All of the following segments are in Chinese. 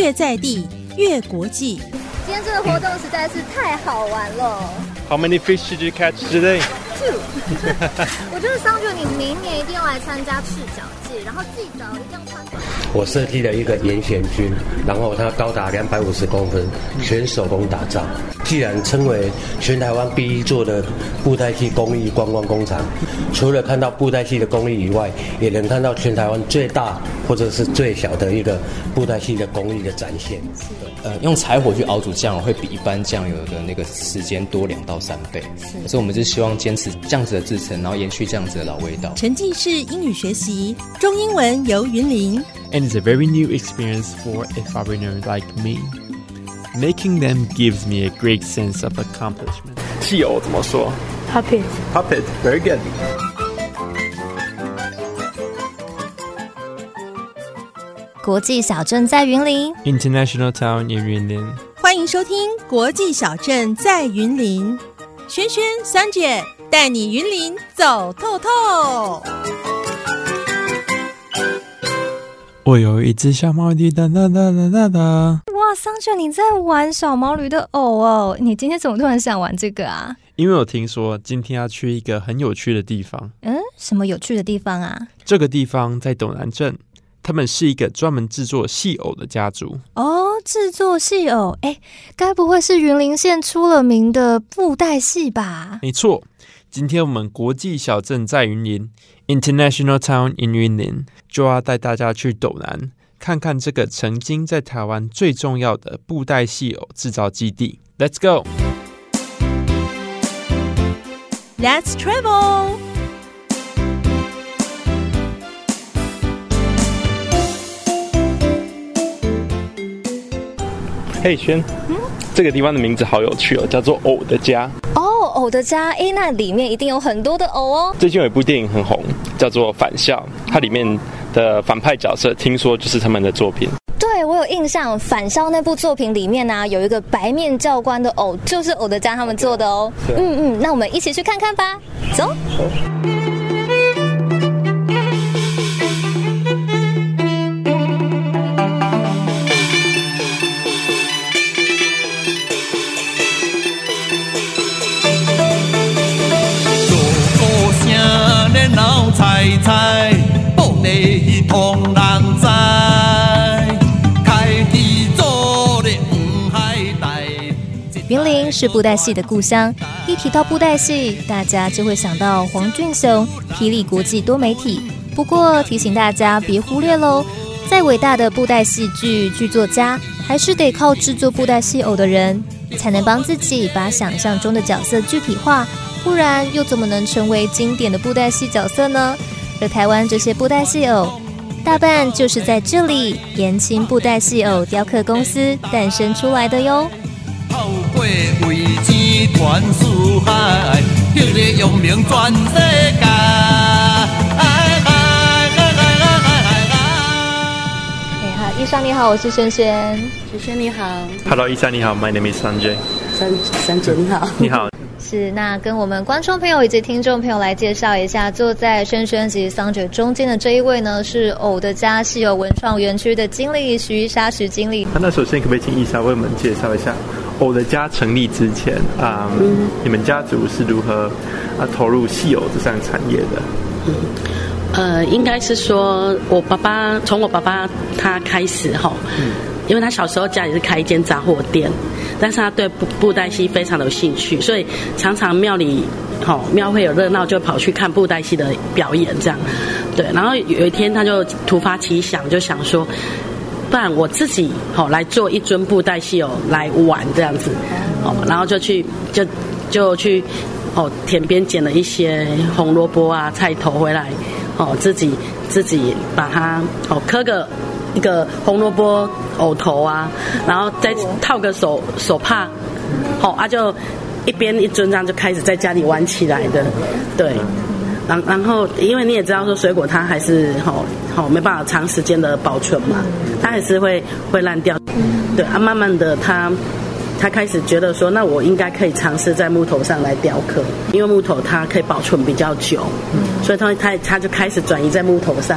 越在地越国际。今天这个活动实在是太好玩了。How many fish did you catch today? Two，我就是商觉你明年一定要来参加赤脚季，然后记得一定要穿。我设计了一个严贤军，然后它高达两百五十公分，全手工打造。既然称为全台湾第一座的布袋戏工艺观光工厂，除了看到布袋戏的工艺以外，也能看到全台湾最大或者是最小的一个布袋戏的工艺的展现。呃，用柴火去熬煮酱油会比一般酱油的那个时间多两到三倍，所以我们就希望坚持这样子的制成，然后延续这样子的老味道。沉浸式英语学习，中英文游云林。and it's a very new experience for a foreigner like me. Making them gives me a great sense of accomplishment. 汽油怎么说 Puppet.？Puppet, very good. 国际小镇在云林，International Town in Yunlin. 欢迎收听《国际小镇在云林》，轩轩、三姐带你云林走透透。我有一只小毛驴，哒哒哒哒哒哒。哇，桑觉你在玩小毛驴的偶哦，你今天怎么突然想玩这个啊？因为我听说今天要去一个很有趣的地方，嗯，什么有趣的地方啊？这个地方在斗南镇，他们是一个专门制作戏偶的家族。哦，制作戏偶，哎，该不会是云林县出了名的布袋戏吧？没错，今天我们国际小镇在云林 （International Town in Yunlin） 就要带大家去斗南，看看这个曾经在台湾最重要的布袋戏偶制造基地。Let's go！Let's travel。嘿，轩，这个地方的名字好有趣哦，叫做偶的家。哦，偶的家，哎，那里面一定有很多的偶哦。最近有一部电影很红，叫做《返校》，它里面的反派角色听说就是他们的作品。对，我有印象，《返校》那部作品里面呢、有一个白面教官的偶，就是偶的家他们做的哦。嗯嗯，那我们一起去看看吧，走。云林是布袋戏的故乡，一提到布袋戏，大家就会想到黄俊雄、霹雳国际多媒体。不过提醒大家别忽略喽，再伟大的布袋戏剧剧作家，还是得靠制作布袋戏偶的人，才能帮自己把想象中的角色具体化，不然又怎么能成为经典的布袋戏角色呢？而台湾这些布袋戏偶，大半就是在这里延青布袋戏偶雕刻公司诞生出来的哟。好，一山你好，我是萱萱。萱萱你好。Hello，一山你好，My name is Sanjay。山山准好。你好。是，那跟我们观众朋友以及听众朋友来介绍一下，坐在轩轩及桑姐中间的这一位呢，是偶的家戏偶文创园区的经理徐莎徐经理。那首先可不可以请伊莎为我们介绍一下偶的家成立之前啊、你们家族是如何啊投入戏偶这项产业的？嗯呃，应该是说我爸爸从我爸爸他开始哈，因为他小时候家里是开一间杂货店，但是他对布布袋戏非常的有兴趣，所以常常庙里好庙会有热闹，就跑去看布袋戏的表演这样。对，然后有一天他就突发奇想，就想说。不然我自己好、来做一尊布袋戏偶来玩这样子，哦，然后就去就就去哦田边捡了一些红萝卜啊菜头回来，哦自己自己把它哦刻个一个红萝卜藕头啊，然后再套个手手帕，好、啊就一边一尊这样就开始在家里玩起来的，对。然然后，因为你也知道说水果它还是好好没办法长时间的保存嘛，它还是会会烂掉。对啊，慢慢的他他开始觉得说，那我应该可以尝试在木头上来雕刻，因为木头它可以保存比较久，所以他他他就开始转移在木头上。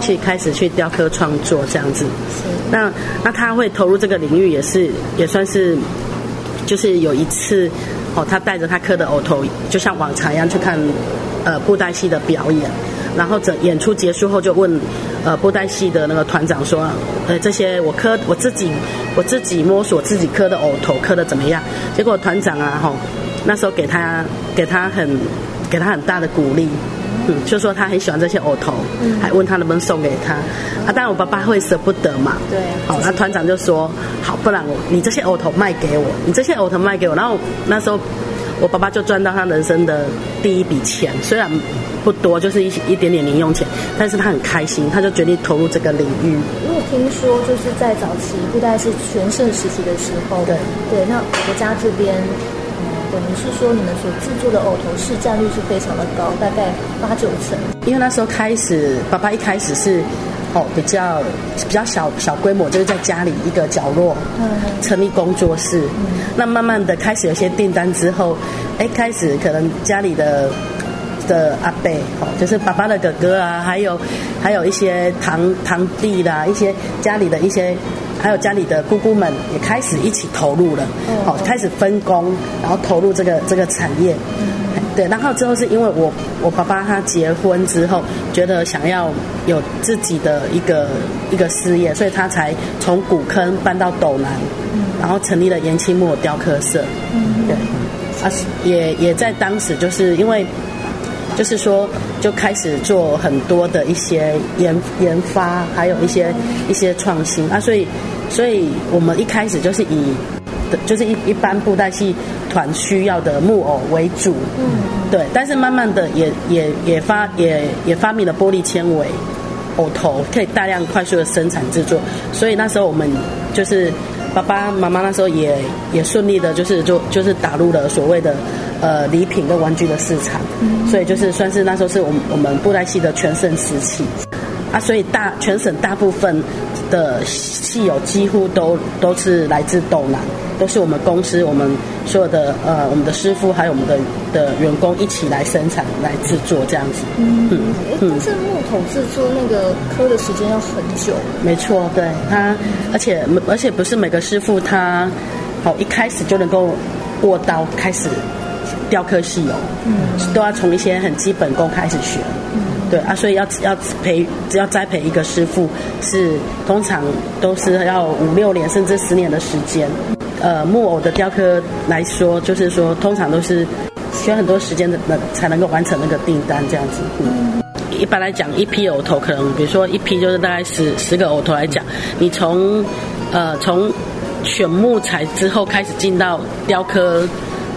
去开始去雕刻创作这样子。那那他会投入这个领域，也是也算是，就是有一次，哦，他带着他刻的偶头，就像往常一样去看，呃，布袋戏的表演。然后整演出结束后，就问，呃，布袋戏的那个团长说，呃，这些我磕我自己我自己摸索自己磕的偶头磕的怎么样？结果团长啊，吼，那时候给他给他很给他很大的鼓励。嗯，就说他很喜欢这些藕头，嗯还问他能不能送给他。啊，当然我爸爸会舍不得嘛。对。好，那团长就说，好，不然我你这些藕头卖给我，你这些藕头卖给我。然后那时候我爸爸就赚到他人生的第一笔钱，虽然不多，就是一一点点零用钱，但是他很开心，他就决定投入这个领域。因为听说就是在早期布袋是全盛时期的时候，对对，那我的家这边。等于是说，你们所制作的偶头市占率是非常的高，大概八九成。因为那时候开始，爸爸一开始是哦比较比较小小规模，就是在家里一个角落嗯成立工作室。那慢慢的开始有些订单之后，哎，开始可能家里的的阿伯哦，就是爸爸的哥哥啊，还有还有一些堂堂弟啦，一些家里的一些。还有家里的姑姑们也开始一起投入了，好，开始分工，然后投入这个这个产业，对。然后之后是因为我我爸爸他结婚之后，觉得想要有自己的一个一个事业，所以他才从古坑搬到斗南，然后成立了延庆木偶雕刻社，对。啊，也也在当时就是因为。就是说，就开始做很多的一些研研发，还有一些一些创新。啊，所以，所以我们一开始就是以，就是一一般布袋戏团需要的木偶为主，嗯，对，但是慢慢的也也也发也也发明了玻璃纤维偶头，可以大量快速的生产制作，所以那时候我们就是爸爸妈妈那时候也也顺利的，就是就就是打入了所谓的。呃，礼品跟玩具的市场，所以就是算是那时候是我们我们布袋戏的全盛时期啊，所以大全省大部分的戏友几乎都都是来自斗南，都是我们公司我们所有的呃我们的师傅还有我们的的员工一起来生产来制作这样子。嗯嗯，但是木头制作那个刻的时间要很久。没错，对他，而且而且不是每个师傅他好一开始就能够握刀开始。雕刻细油，嗯，都要从一些很基本功开始学，嗯，对啊，所以要要培，只要栽培一个师傅，是通常都是要五六年甚至十年的时间。呃，木偶的雕刻来说，就是说通常都是需要很多时间的，才能够完成那个订单这样子。嗯，一般来讲，一批偶头可能，比如说一批就是大概十十个偶头来讲，你从呃从选木材之后开始进到雕刻。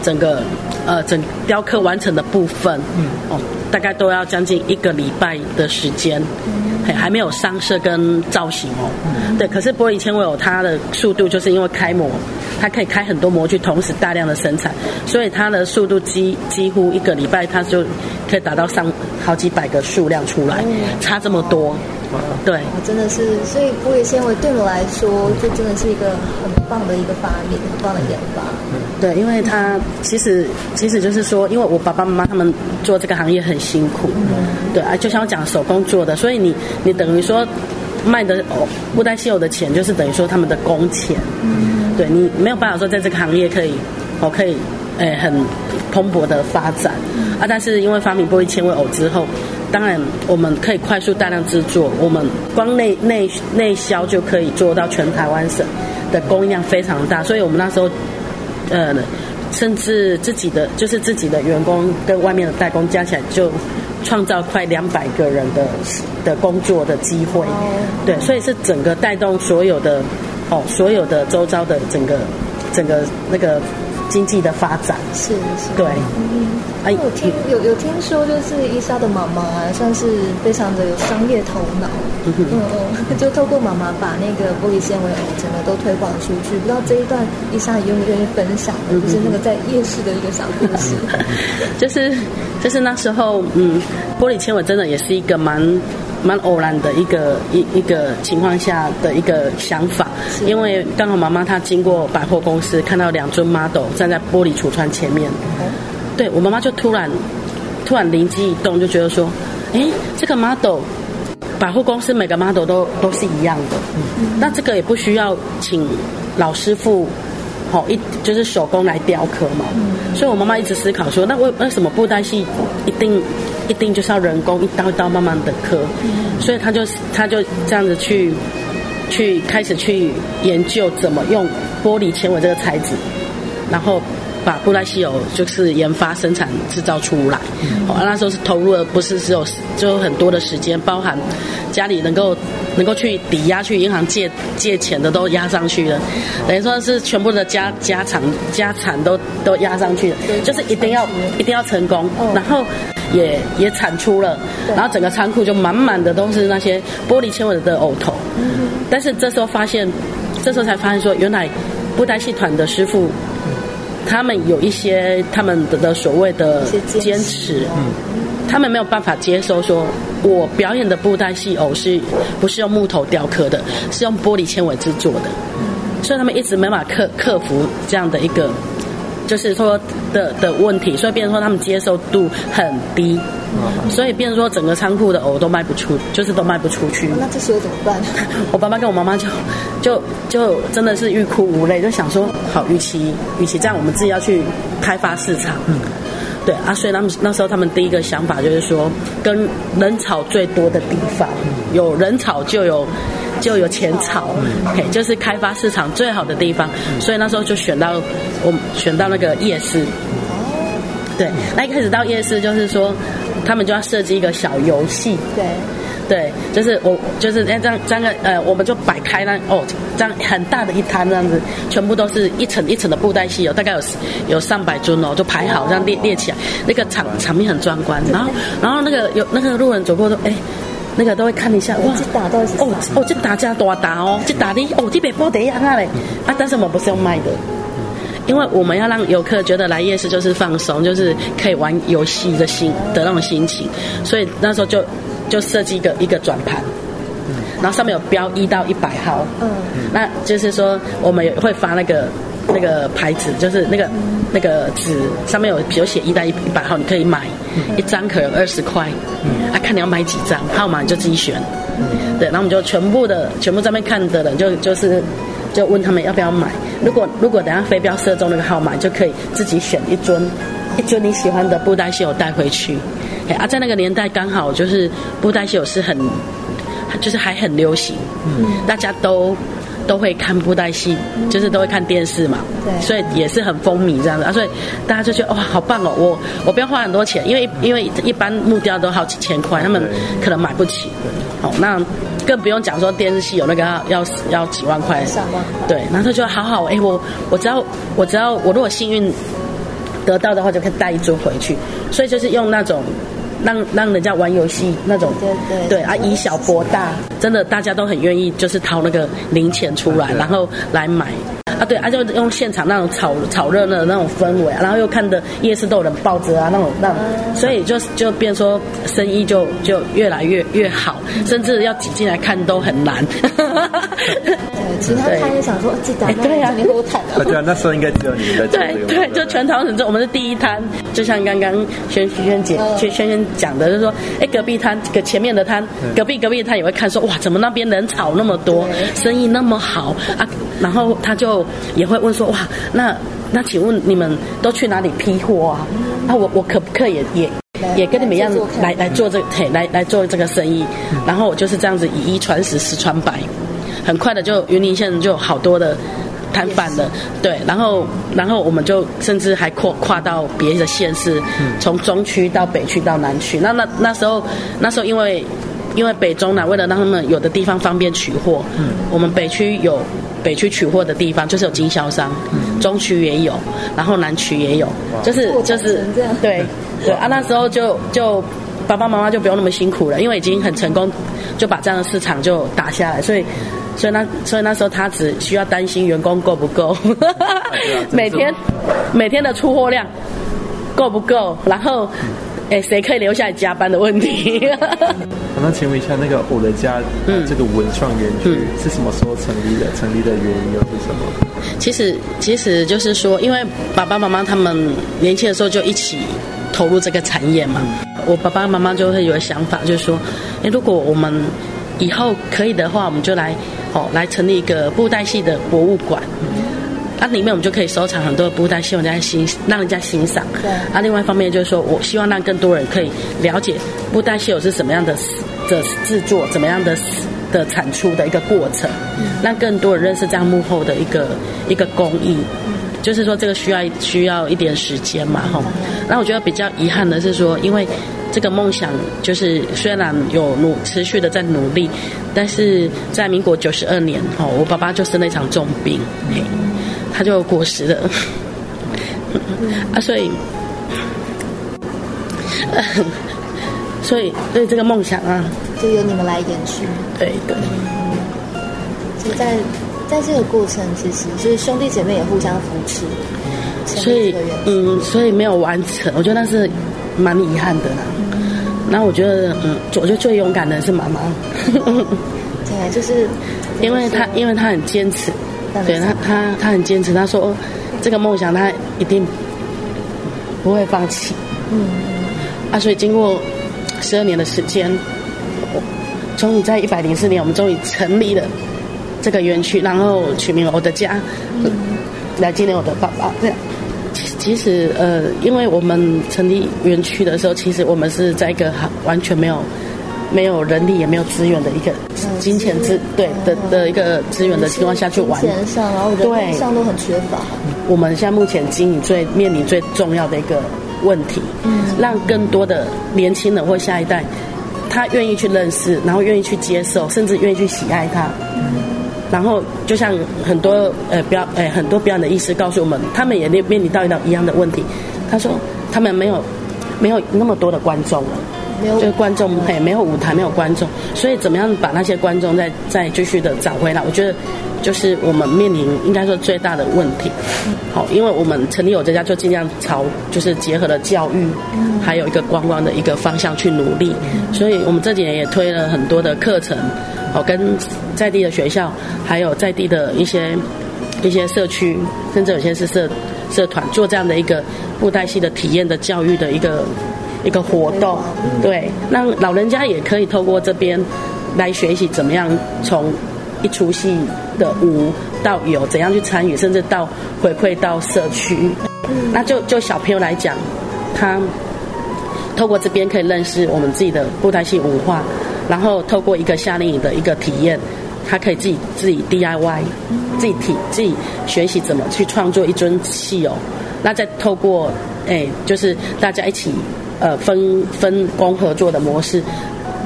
整个呃，整雕刻完成的部分，嗯，哦，大概都要将近一个礼拜的时间，还还没有上色跟造型哦，对。可是玻璃纤维有它的速度，就是因为开模，它可以开很多模具，同时大量的生产，所以它的速度几几乎一个礼拜，它就可以达到上好几百个数量出来，差这么多。对，真的是，所以玻璃纤维对我来说，就真的是一个很棒的一个发明，很棒的研发。对，因为他其实其实就是说，因为我爸爸妈妈他们做这个行业很辛苦，对啊，就像我讲手工做的，所以你你等于说卖的哦布袋戏偶的钱，就是等于说他们的工钱。嗯，对你没有办法说在这个行业可以，哦可以诶很蓬勃的发展啊，但是因为发明玻璃纤维偶之后。当然，我们可以快速大量制作，我们光内内内销就可以做到全台湾省的供应量非常大，所以我们那时候，呃，甚至自己的就是自己的员工跟外面的代工加起来，就创造快两百个人的的工作的机会，对，所以是整个带动所有的哦，所有的周遭的整个整个那个。经济的发展是是，对。哎，我听有有听说，就是伊莎的妈妈啊，算是非常的有商业头脑。嗯嗯，就透过妈妈把那个玻璃纤维整个都推广出去。不知道这一段伊莎愿不愿意分享？就是那个在夜市的一个小故事。就是就是那时候，嗯，玻璃纤维真的也是一个蛮。蛮偶然的一个一一个情况下的一个想法，因为刚好妈妈她经过百货公司，看到两尊 model 站在玻璃橱窗前面，对我妈妈就突然突然灵机一动，就觉得说，哎，这个 model 百货公司每个 model 都都是一样的，那这个也不需要请老师傅。好一就是手工来雕刻嘛，所以我妈妈一直思考说，那为为什么布袋戏一定一定就是要人工一刀一刀慢慢的刻？所以他就他就这样子去去开始去研究怎么用玻璃纤维这个材质，然后把布袋戏有就是研发、生产、制造出来。哦，那时候是投入了不是只有就有很多的时间，包含家里能够能够去抵押去银行借借钱的都压上去了，等于说是全部的家家产家产都都压上去了，就是一定要一定要成功，然后也也产出了，然后整个仓库就满满的都是那些玻璃纤维的偶头。但是这时候发现，这时候才发现说，原来布袋戏团的师傅，他们有一些他们的的所谓的坚持，他们没有办法接受说，我表演的布袋戏偶是不是用木头雕刻的，是用玻璃纤维制作的，所以他们一直没办法克克服这样的一个，就是说的的问题，所以变成说他们接受度很低，所以变成说整个仓库的藕都卖不出，就是都卖不出去。那这时候怎么办？我爸爸跟我妈妈就就就真的是欲哭无泪，就想说，好，与其与其这样，我们自己要去开发市场。嗯，对啊，所以他们那时候他们第一个想法就是说，跟人潮最多的地方，有人潮就有就有钱潮，嘿，就是开发市场最好的地方。所以那时候就选到我们选到那个夜市。对，那一开始到夜市就是说，他们就要设计一个小游戏。对。对，就是我，就是那，这样这样个呃，我们就摆开那哦，这样很大的一摊这样子，全部都是一层一层的布袋戏哦，大概有有上百尊哦，就排好这样列列起来，那个场场面很壮观。然后然后那个有那个路人走过都哎，那个都会看一下哇，这打到底是哦哦，这打架多打哦，这打的哦，这边不得样啊嘞。啊，但是我们不是用卖的。因为我们要让游客觉得来夜市就是放松，就是可以玩游戏的心的那种心情，所以那时候就就设计一个一个转盘，然后上面有标一到一百号，嗯，那就是说我们也会发那个那个牌子，就是那个那个纸上面有有写一到一一百号，你可以买一张可能二十块，啊，看你要买几张号码你就自己选，对，然后我们就全部的全部在那边看的人就就是就问他们要不要买。如果如果等下飞镖射中那个号码，就可以自己选一尊一尊你喜欢的布袋戏偶带回去。哎啊，在那个年代刚好就是布袋戏偶是很就是还很流行，嗯，大家都都会看布袋戏，就是都会看电视嘛，对。所以也是很风靡这样子。啊，所以大家就觉得哇好棒哦，我我不要花很多钱，因为因为一般木雕都好几千块，他们可能买不起。好，那更不用讲说电视戏有那个要要要几万块，上万对，然后他就好好，哎、我我只要我只要我如果幸运得到的话，就可以带一尊回去，所以就是用那种让让人家玩游戏那种，对对。对啊，以小博大，真的大家都很愿意，就是掏那个零钱出来，然后来买。啊，对，啊，就用现场那种炒炒热闹的那种氛围、啊，然后又看的夜市都有人抱着啊，那种那种，所以就就变说生意就就越来越越好，甚至要挤进来看都很难。对，其他摊也想说，这打哎对啊你给我谈啊，对啊，那时候应该只有你们在。对对，就全桃城镇，我们是第一摊，就像刚刚轩轩姐、嗯轩轩轩讲的，就是说，哎，隔壁摊、隔前面的摊、隔壁隔壁的摊也会看说，哇，怎么那边人潮那么多，生意那么好啊？然后他就也会问说，哇，那那请问你们都去哪里批货啊？啊，我我可不可以也也也跟你们一样来来来做这个，嘿，来来做这个生意？然后我就是这样子以一传十，十传百，很快的就云林县就有好多的摊贩了，对，然后然后我们就甚至还扩跨到别的县市，从中区到北区到南区。那那那时候那时候因为因为北中南为了让他们有的地方方便取货，我们北区有北区取货的地方就是有经销商，中区也有，然后南区也有，就是就是成这样。对对啊，那时候就就爸爸妈妈就不用那么辛苦了，因为已经很成功，就把这样的市场就打下来，所以。所以那所以那时候他只需要担心员工够不够，每天每天的出货量够不够，然后哎，谁可以留下来加班的问题。那请问一下，那个我的家，嗯，这个文创园区是什么时候成立的？成立的原因又是什么？其实，其实就是说，因为爸爸妈妈他们年轻的时候就一起投入这个产业嘛。我爸爸妈妈就会有想法，就是说，哎，如果我们以后可以的话，我们就来哦，来成立一个布袋戏的博物馆。那里面我们就可以收藏很多的布袋戏，让人家欣让人家欣赏。对。啊，另外一方面就是说，我希望让更多人可以了解布袋戏有是什么样的的制作，怎么样的的产出的一个过程，让更多人认识这样幕后的一个一个工艺。就是说，这个需要需要一点时间嘛，哈。那我觉得比较遗憾的是说，因为这个梦想就是虽然有努持续的在努力，但是在民国九十二年，吼，我爸爸就生了一场重病。他就果实了，啊，所以，所以对这个梦想啊，就由你们来延续。对对。其实，在在这个过程，其实就是兄弟姐妹也互相扶持，所以嗯，所以没有完成，我觉得那是蛮遗憾的啦。那我觉得，嗯，我觉得最勇敢的是妈妈。对，就是因为她，因为她很坚持。对他，他他很坚持。他说，这个梦想他一定不会放弃。嗯，啊，所以经过十二年的时间，终于在一百零四年，我们终于成立了这个园区，然后取名我的家，来纪念我的爸爸。这样，其其实呃，因为我们成立园区的时候，其实我们是在一个完全没有。没有人力也没有资源的一个金钱资对的的一个资源的情况下去玩，钱上然后人力上都很缺乏。我们现在目前经营最面临最重要的一个问题，嗯，让更多的年轻人或下一代，他愿意去认识，然后愿意去接受，甚至愿意去喜爱它。然后就像很多呃表呃很多表演的医师告诉我们，他们也面面临到一道一样的问题。他说他们没有没有那么多的观众了。就是观众嘿，没有舞台，没有观众，所以怎么样把那些观众再再继续的找回来？我觉得就是我们面临应该说最大的问题。好，因为我们成立我这家就尽量朝就是结合了教育，还有一个观光的一个方向去努力。所以我们这几年也推了很多的课程，好跟在地的学校，还有在地的一些一些社区，甚至有些是社社团做这样的一个布袋戏的体验的教育的一个。一个活动，对，让老人家也可以透过这边来学习怎么样从一出戏的无到有，怎样去参与，甚至到回馈到社区。那就就小朋友来讲，他透过这边可以认识我们自己的布袋戏文化，然后透过一个夏令营的一个体验，他可以自己自己 DIY，自己体自己学习怎么去创作一尊戏偶。那再透过哎，就是大家一起。呃，分分工合作的模式，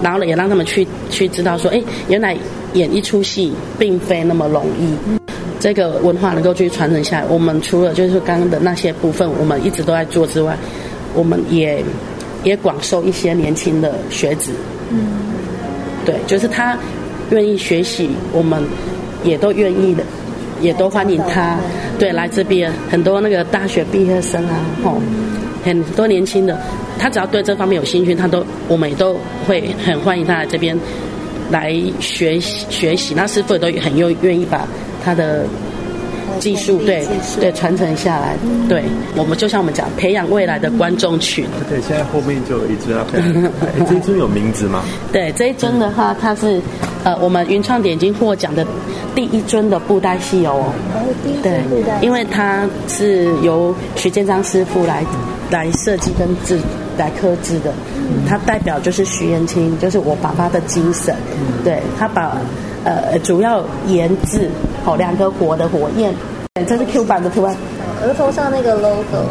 然后呢，也让他们去去知道说，哎，原来演一出戏并非那么容易。这个文化能够去传承下来，我们除了就是刚刚的那些部分，我们一直都在做之外，我们也也广受一些年轻的学子。嗯，对，就是他愿意学习，我们也都愿意的，也都欢迎他。对，来这边很多那个大学毕业生啊，吼。很多年轻的，他只要对这方面有兴趣，他都我们也都会很欢迎他来这边来学习学习。那师傅也都很愿愿意把他的技术对对传承下来。对我们就像我们讲，培养未来的观众群。对，现在后面就有一尊啊，这一尊有名字吗？对，这一尊的话，它是呃，我们云创点睛获奖的第一尊的布袋戏哦。对，因为它是由徐建章师傅来。来设计跟制来刻制的，它代表就是徐延清，就是我爸爸的精神。对他把呃主要研制好两个火的火焰，这是 Q 版的图案，额头上那个 logo。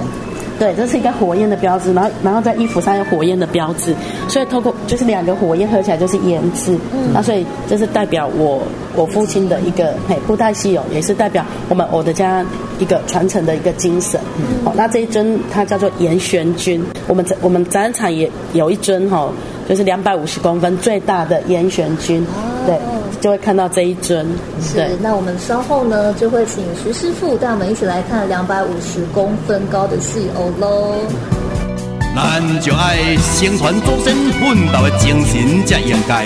对，这是一个火焰的标志，然后然后在衣服上有火焰的标志，所以透过就是两个火焰合起来就是胭脂，那所以这是代表我我父亲的一个嘿布袋戏哦，也是代表我们我的家一个传承的一个精神。嗯。好，那这一尊它叫做严玄君，我们我们展览场也有一尊哈，就是两百五十公分最大的严玄君，对。就会看到这一尊，是。那我们稍后呢，就会请徐师傅带我们一起来看两百五十公分高的戏偶喽。咱就爱生传祖先奋斗的精神，才应该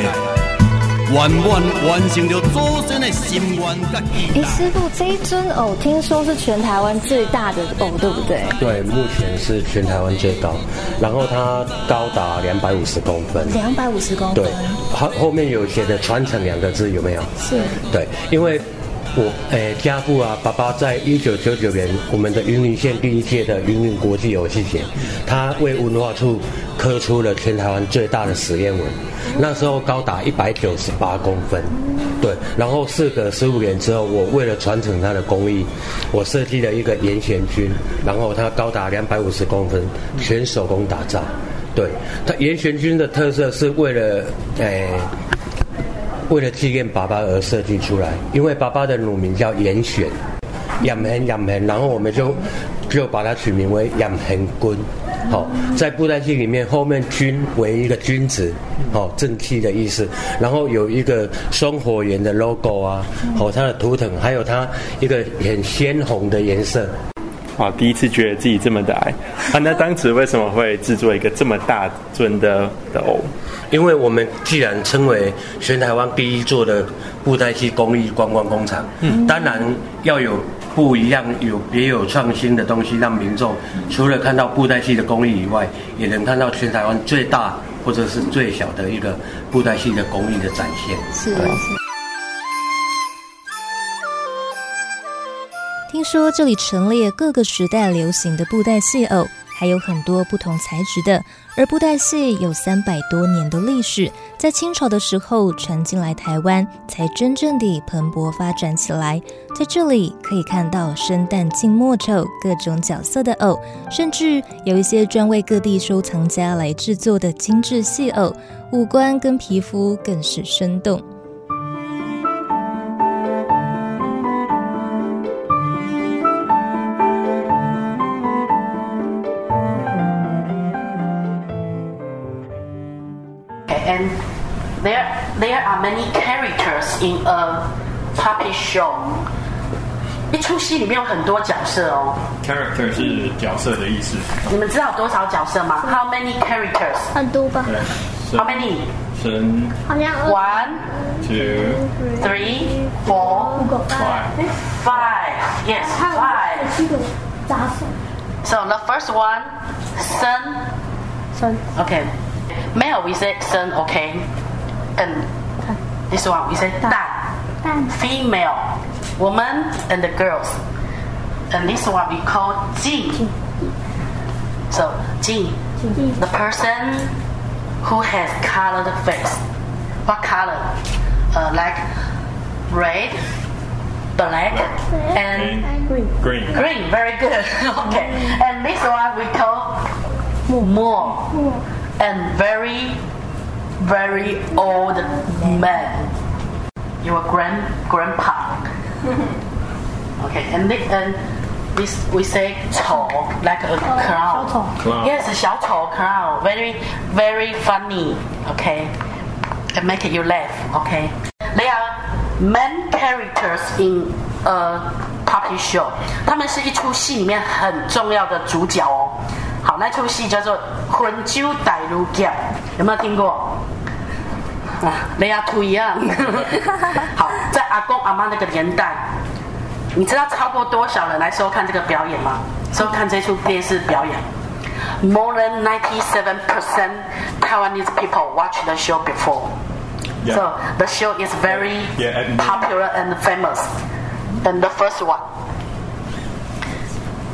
圆满完成了祖先的心愿甲期哎，师傅，这一尊偶听说是全台湾最大的偶，对不对？对，目前是全台湾最高，然后它高达两百五十公分。两百五十公分对，，后后面有写的“传承”两个字，有没有？是对，因为我诶家父啊，爸爸在一九九九年我们的云林县第一届的云林国际游戏节，他为文化处刻出了全台湾最大的实验文，那时候高达一百九十八公分。对，然后事隔十五年之后，我为了传承它的工艺，我设计了一个严贤君，然后它高达两百五十公分，全手工打造。对，它严贤君的特色是为了诶。为了纪念爸爸而设计出来，因为爸爸的乳名叫严选，养恒养恒，然后我们就就把它取名为养恒君。好、在布袋戏里面，后面君为一个君子，好、正气的意思。然后有一个双火焰的 logo 啊，好、它的图腾，还有它一个很鲜红的颜色。哇，第一次觉得自己这么的矮啊！那当时为什么会制作一个这么大尊的的偶？因为我们既然称为全台湾第一座的布袋戏工艺观光工厂，嗯，当然要有不一样、有别有创新的东西，让民众除了看到布袋戏的工艺以外，也能看到全台湾最大或者是最小的一个布袋戏的工艺的展现。是是。听说这里陈列各个时代流行的布袋戏偶，还有很多不同材质的。而布袋戏有三百多年的历史，在清朝的时候传进来台湾，才真正地蓬勃发展起来。在这里可以看到生旦净末丑各种角色的偶，甚至有一些专为各地收藏家来制作的精致戏偶，五官跟皮肤更是生动。many characters in a puppet show. 一出戏里面有很多角色哦， Character 是角色的意思。你们知道有多少角色吗？How many characters? 很多吧？对， How many? 神好像 One, two three, four, five five. Yes, five. 七个杂手。 So the first one, son. Son. Okay. Male we say son. Okay. And this one we say 蛋。蛋 Female, woman and the girls. And this one we call 静. So 静 the person who has colored face. What color? Uh, like red, black, and green green green. Very good. okay. And this one we call more. And very, very old man. Your grand grandpa. okay. And this, and this we say 丑 like a clown. Clown. Yes, 小丑 clown. Very, very funny. Okay. And make you laugh. Okay. They are main characters in a puppet show. 他们是一出戏里面很重要的主角哦。好，那出戏叫做《魂酒大如剑》，有没有听过？ 啊，雷亚图一样。好，在阿公阿妈那个年代，你知道超过多少人来收看这个表演吗？收看这出电视表演？More than ninety-seven percent Taiwanese people watch the show before. Yeah. So the show is very Yeah, popular and famous. than the first one.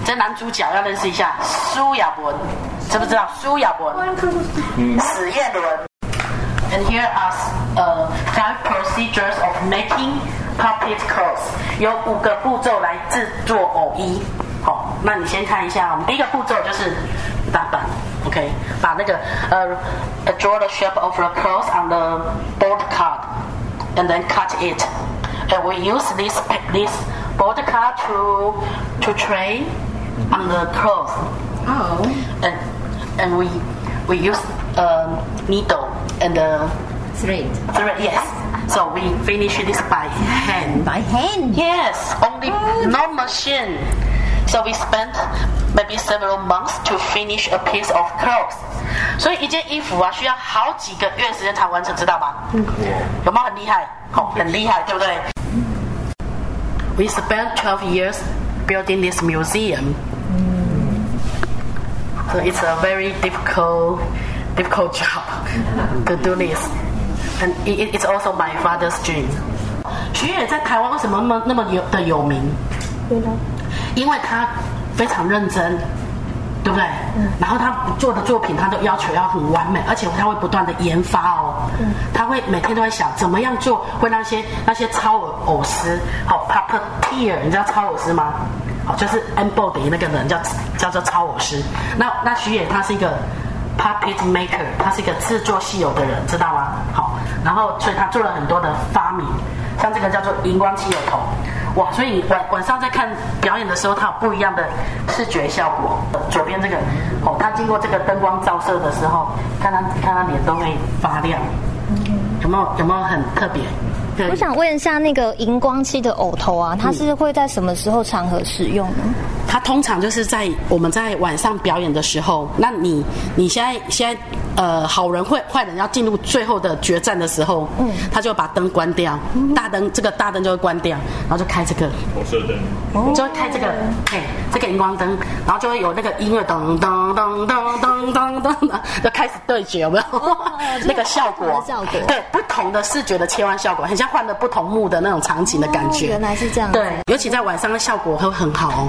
这男主角要认识一下苏亚文，知不知道苏亚文？史艳伦。And here are uh, five procedures of making puppet clothes. 有五个步骤来制作偶衣。好，那你先看一下，我们第一个步骤就是打板，OK，把那个呃、uh, draw the shape of the clothes on the board card, and then cut it. And we use this this board card to to train on the clothes. Oh. And and we we use a needle and a Thread. thread. Yes. So we finish this by hand. By hand. Yes. Only no machine. So we spent maybe several months to finish a piece of clothes. 所以一件衣服啊，需要好几个月时间才完成，知道吗？有没有很厉害？哦，很厉害，对不对？We spent 12 years building this museum. So it's a very difficult, difficult job to do this, and it, it's also my father's dream. 徐野在台湾为什么那么那么有的有名？因为他非常认真，对不对？然后他做的作品，他都要求要很完美，而且他会不断的研发哦。他会每天都在想怎么样做会让那些那些超偶偶师，好 puppeteer，你知道超偶师吗？好，就是 embody 那个人叫叫做超偶师。那那徐野他是一个 puppet maker，他是一个制作戏偶的人，知道吗？好，然后所以他做了很多的发明，像这个叫做荧光气偶头。哇，所以晚晚上在看表演的时候，它有不一样的视觉效果。左边这个，哦，它经过这个灯光照射的时候，看它看它脸都会发亮，有没有有没有很特别？对我想问一下，那个荧光漆的偶头啊，它是会在什么时候场合使用呢？它通常就是在我们在晚上表演的时候，那你你现在现在呃好人坏坏人要进入最后的决战的时候，嗯，他就会把灯关掉，大灯这个大灯就会关掉，然后就开这个红色灯，就会开这个嘿这个荧光灯，然后就会有那个音乐噔噔噔噔噔噔噔的，就开始对决，有没有？那个效果，效果。对不同的视觉的切换效果，很像换了不同幕的那种场景的感觉。哦原来是这样。对，尤其在晚上的效果会很好哦。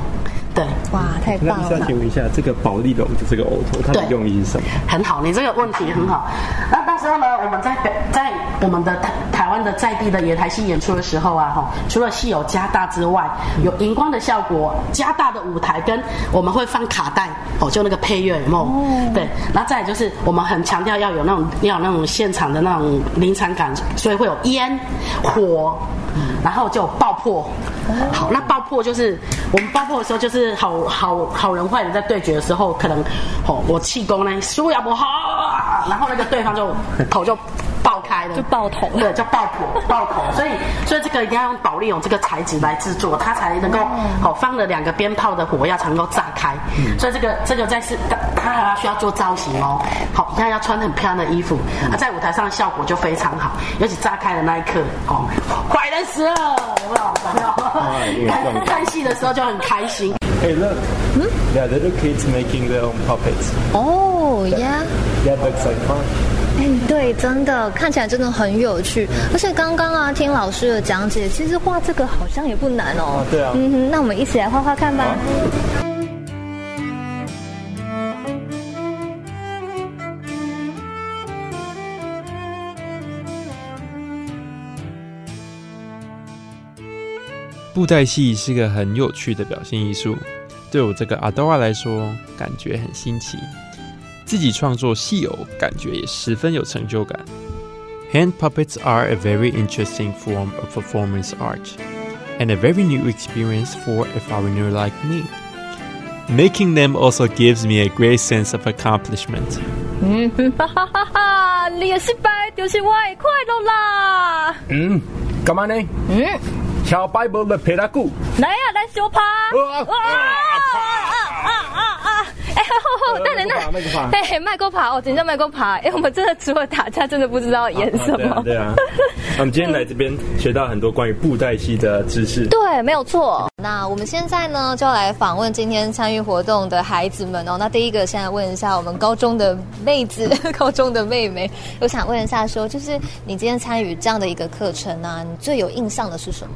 对，哇，太那医生棒了！请问一下，这个保利龙的这个偶头，它的用意是什么？很好，你这个问题很好。那到时候呢，我们在北在我们的台台湾的在地的野台戏演出的时候啊，哈，除了戏有加大之外，有荧光的效果，加大的舞台跟我们会放卡带哦，就那个配乐有没有？对，然后再就是我们很强调要有那种要有那种现场的那种临场感，所以会有烟火。然后就爆破，好，那爆破就是我们爆破的时候，就是好好好人坏人在对决的时候，可能哦，我气功呢输呀不好，然后那个对方就头就爆开了，就爆头。对，叫爆破 爆头，所以所以这个一定要用保利龙这个材质来制作，它才能够好放了两个鞭炮的火药才能够炸开，所以这个这个在是它还要需要做造型哦，好，你看要穿很漂亮的衣服，啊，在舞台上的效果就非常好，尤其炸开的那一刻，哦，坏人死了？看看戏的时候就很开心。Hey, look. Yeah, little kids making their own puppets. 哦呀，That looks like fun. 哎，对，真的看起来真的很有趣。而且刚刚啊，听老师的讲解，其实画这个好像也不难哦。对啊嗯哼，那我们一起来画画看吧。布袋戏是个很有趣的表现艺术，对我这个阿多瓦来说，感觉很新奇。自己创作戏偶，感觉也十分有成就感。Hand puppets are a very interesting form of performance art, and a very new experience for a foreigner like me. Making them also gives me a great sense of accomplishment. 嗯，哈哈哈哈！你也失败就是我的快乐啦。嗯，干嘛呢？嗯，敲 Bible 的皮拉古。来呀、来修爬！哇哇啊啊啊啊！ 哎，吼吼，等等等，麦克爬哎，麦克爬哦，真叫麦克爬！哎，我们真的除了打架，真的不知道演什么。对啊。那我们今天来这边学到很多关于布袋戏的知识。对，没有错。那我们现在呢，就要来访问今天参与活动的孩子们哦。那第一个，现在问一下我们高中的妹子，高中的妹妹，我想问一下说就是你今天参与这样的一个课程啊，你最有印象的是什么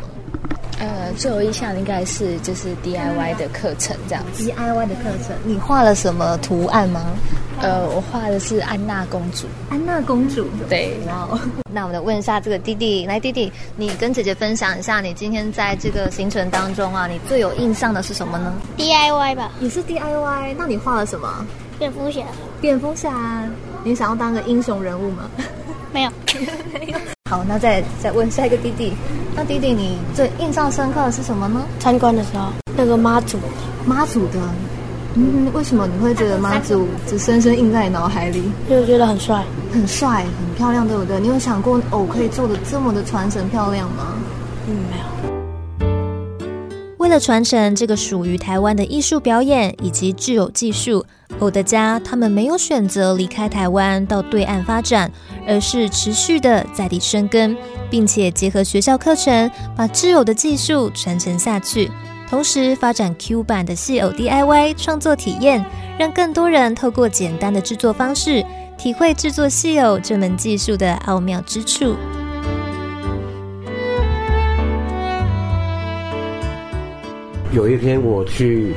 呃，最有印象的应该是就是 DIY 的课程这样子。？DIY 的课程，你画了什么图案吗？呃，我画的是安娜公主。安娜公主。对，哇哦！那我们来问一下这个弟弟，来弟弟，你跟姐姐分享一下，你今天在这个行程当中啊，你最有印象的是什么呢？DIY 吧，也是 DIY，那你画了什么？蝙蝠侠蝙蝠侠，你想要当个英雄人物吗？没有，好，那再再问下一个弟弟，那弟弟你最印象深刻的是什么呢？参观的时候那个妈祖，妈祖的，嗯，为什么你会觉得妈祖只深深印在你脑海里？因为觉得很帅，很帅，很漂亮，对不对？你有想过偶可以做的这么的传神漂亮吗？嗯，没有。的传承这个属于台湾的艺术表演以及具有技术，偶的家他们没有选择离开台湾到对岸发展，而是持续的在地生根，并且结合学校课程，把制偶的技术传承下去。同时发展 Q 版的戏偶 DIY 创作体验，让更多人透过简单的制作方式，体会制作戏偶这门技术的奥妙之处。有一天我去，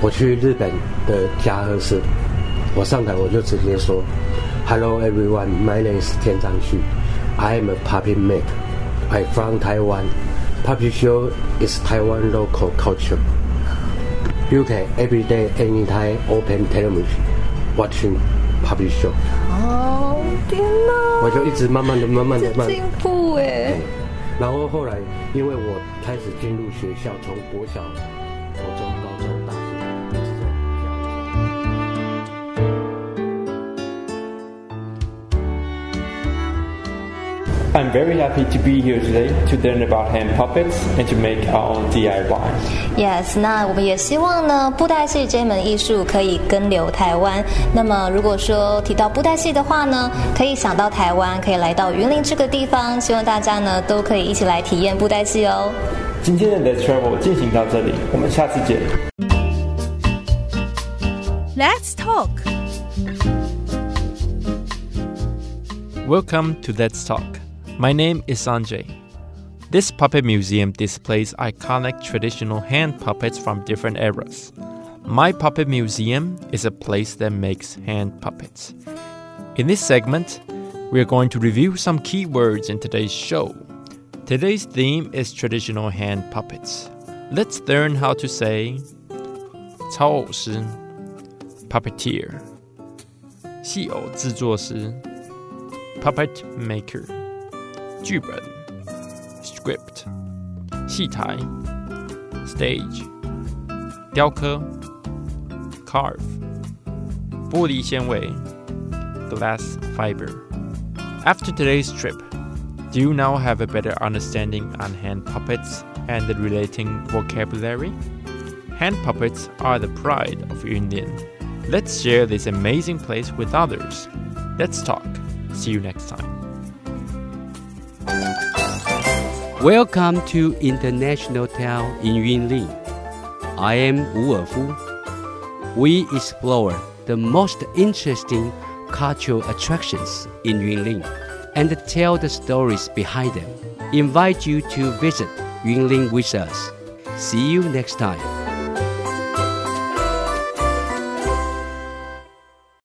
我去日本的嘉禾市，我上台我就直接说：“Hello everyone, my name is 田章旭，I am a puppet maker. I from Taiwan. Puppet show is Taiwan local culture. You can every day, anytime open television, watching puppet show.” 哦，天哪！我就一直慢慢的、慢慢的、慢进步哎。然后后来，因为我开始进入学校，从国小、very happy to be here today to learn about hand puppets and to make our own DIY. Yes，那我们也希望呢，布袋戏这门艺术可以根留台湾。那么，如果说提到布袋戏的话呢，可以想到台湾，可以来到云林这个地方。希望大家呢都可以一起来体验布袋戏哦。今天的 Let's Travel 进行到这里，我们下次见。 Let's talk. Welcome to Let's Talk. My name is Sanjay. This puppet museum displays iconic traditional hand puppets from different eras. My Puppet Museum is a place that makes hand puppets. In this segment, we are going to review some key words in today's show. Today's theme is traditional hand puppets. Let's learn how to say 操偶师 puppeteer 戏偶制作师 puppet maker 剧本 script 戏台 stage 雕刻 carve 玻璃纤维 glass fiber after today's trip do you now have a better understanding on hand puppets and the relating vocabulary hand puppets are the pride of Yunlin let's share this amazing place with others let's talk see you next time Welcome to International Town in Yunlin. I am Wu Erfu. We explore the most interesting cultural attractions in Yunlin and tell the stories behind them. Invite you to visit Yunlin with us. See you next time.